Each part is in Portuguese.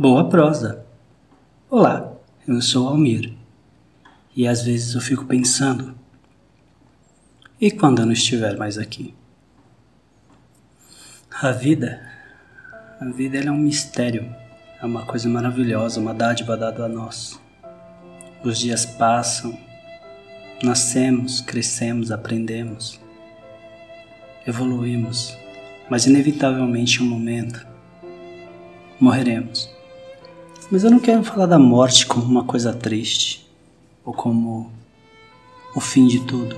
Boa prosa. Olá, eu sou Almir. E às vezes eu fico pensando: e quando eu não estiver mais aqui? A vida, a vida é um mistério, é uma coisa maravilhosa, uma dádiva dada a nós. Os dias passam, nascemos, crescemos, aprendemos, evoluímos, mas inevitavelmente em um momento morreremos. Mas eu não quero falar da morte como uma coisa triste ou como o fim de tudo.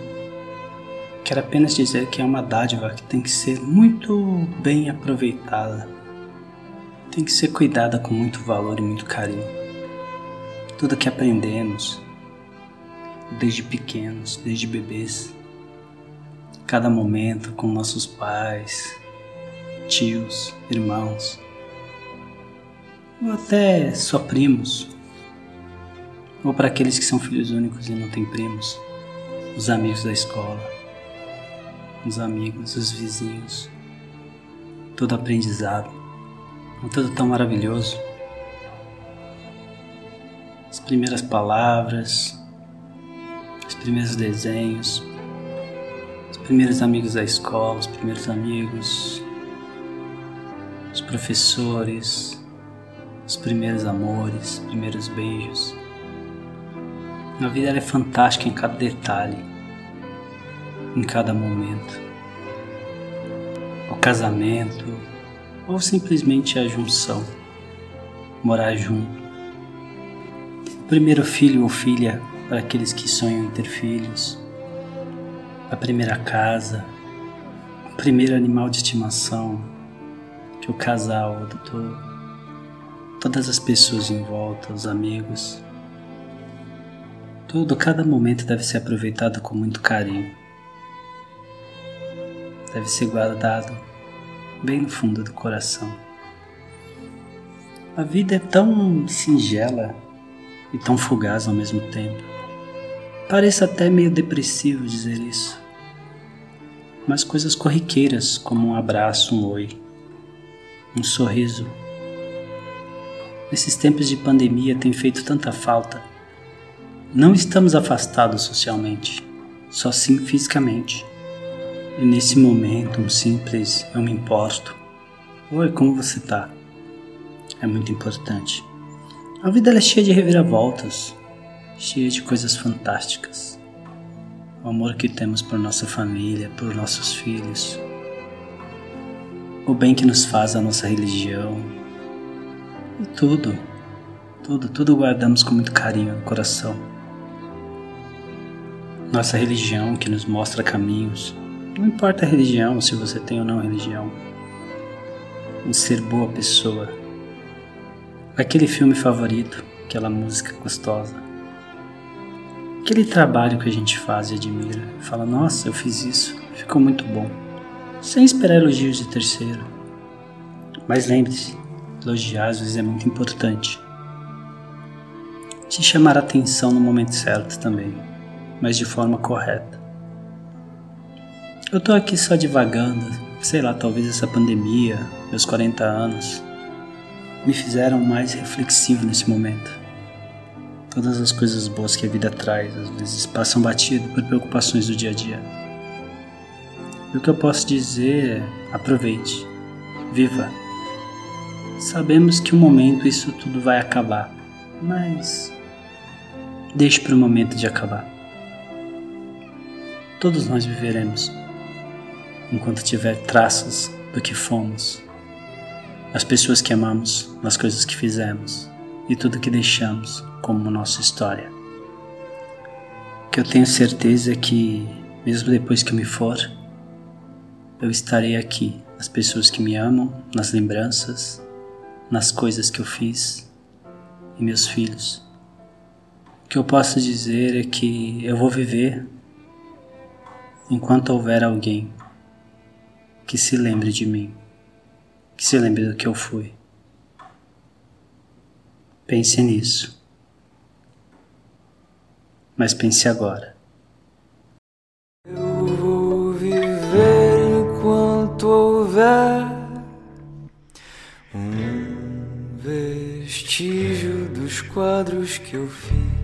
Quero apenas dizer que é uma dádiva que tem que ser muito bem aproveitada. Tem que ser cuidada com muito valor e muito carinho. Tudo que aprendemos, desde pequenos, desde bebês, cada momento com nossos pais, tios, irmãos, ou até só primos, ou para aqueles que são filhos únicos e não têm primos, os amigos da escola, os amigos, os vizinhos, todo aprendizado, tudo tão maravilhoso. As primeiras palavras, os primeiros desenhos, os primeiros amigos da escola, os primeiros amigos, os professores, os primeiros amores, os primeiros beijos. A vida é fantástica em cada detalhe, em cada momento. O casamento ou simplesmente a junção, morar junto. O primeiro filho ou filha para aqueles que sonham em ter filhos. A primeira casa, o primeiro animal de estimação que o casal adotou todas as pessoas em volta, os amigos. Tudo, cada momento deve ser aproveitado com muito carinho. Deve ser guardado bem no fundo do coração. A vida é tão singela e tão fugaz ao mesmo tempo. Parece até meio depressivo dizer isso. Mas coisas corriqueiras como um abraço, um oi, um sorriso nesses tempos de pandemia tem feito tanta falta. Não estamos afastados socialmente, só sim fisicamente. E nesse momento, um simples eu me importo. Oi, como você tá? É muito importante. A vida é cheia de reviravoltas, cheia de coisas fantásticas. O amor que temos por nossa família, por nossos filhos. O bem que nos faz a nossa religião, e tudo, tudo, tudo guardamos com muito carinho no coração. Nossa religião que nos mostra caminhos. Não importa a religião, se você tem ou não religião. Em ser boa pessoa. Aquele filme favorito, aquela música gostosa. Aquele trabalho que a gente faz e admira. Fala, nossa, eu fiz isso, ficou muito bom. Sem esperar elogios de terceiro. Mas lembre-se, Elogiar às vezes é muito importante. Te chamar a atenção no momento certo também, mas de forma correta. Eu tô aqui só divagando, sei lá, talvez essa pandemia, meus 40 anos, me fizeram mais reflexivo nesse momento. Todas as coisas boas que a vida traz às vezes passam batido por preocupações do dia a dia. E o que eu posso dizer é: aproveite, viva Sabemos que um momento isso tudo vai acabar, mas deixe para o momento de acabar. Todos nós viveremos enquanto tiver traços do que fomos, as pessoas que amamos, as coisas que fizemos e tudo que deixamos como nossa história. O que eu tenho certeza é que, mesmo depois que eu me for, eu estarei aqui, as pessoas que me amam, nas lembranças nas coisas que eu fiz e meus filhos. O que eu posso dizer é que eu vou viver enquanto houver alguém que se lembre de mim, que se lembre do que eu fui. Pense nisso. Mas pense agora. Eu vou viver enquanto houver vestígio dos quadros que eu fiz.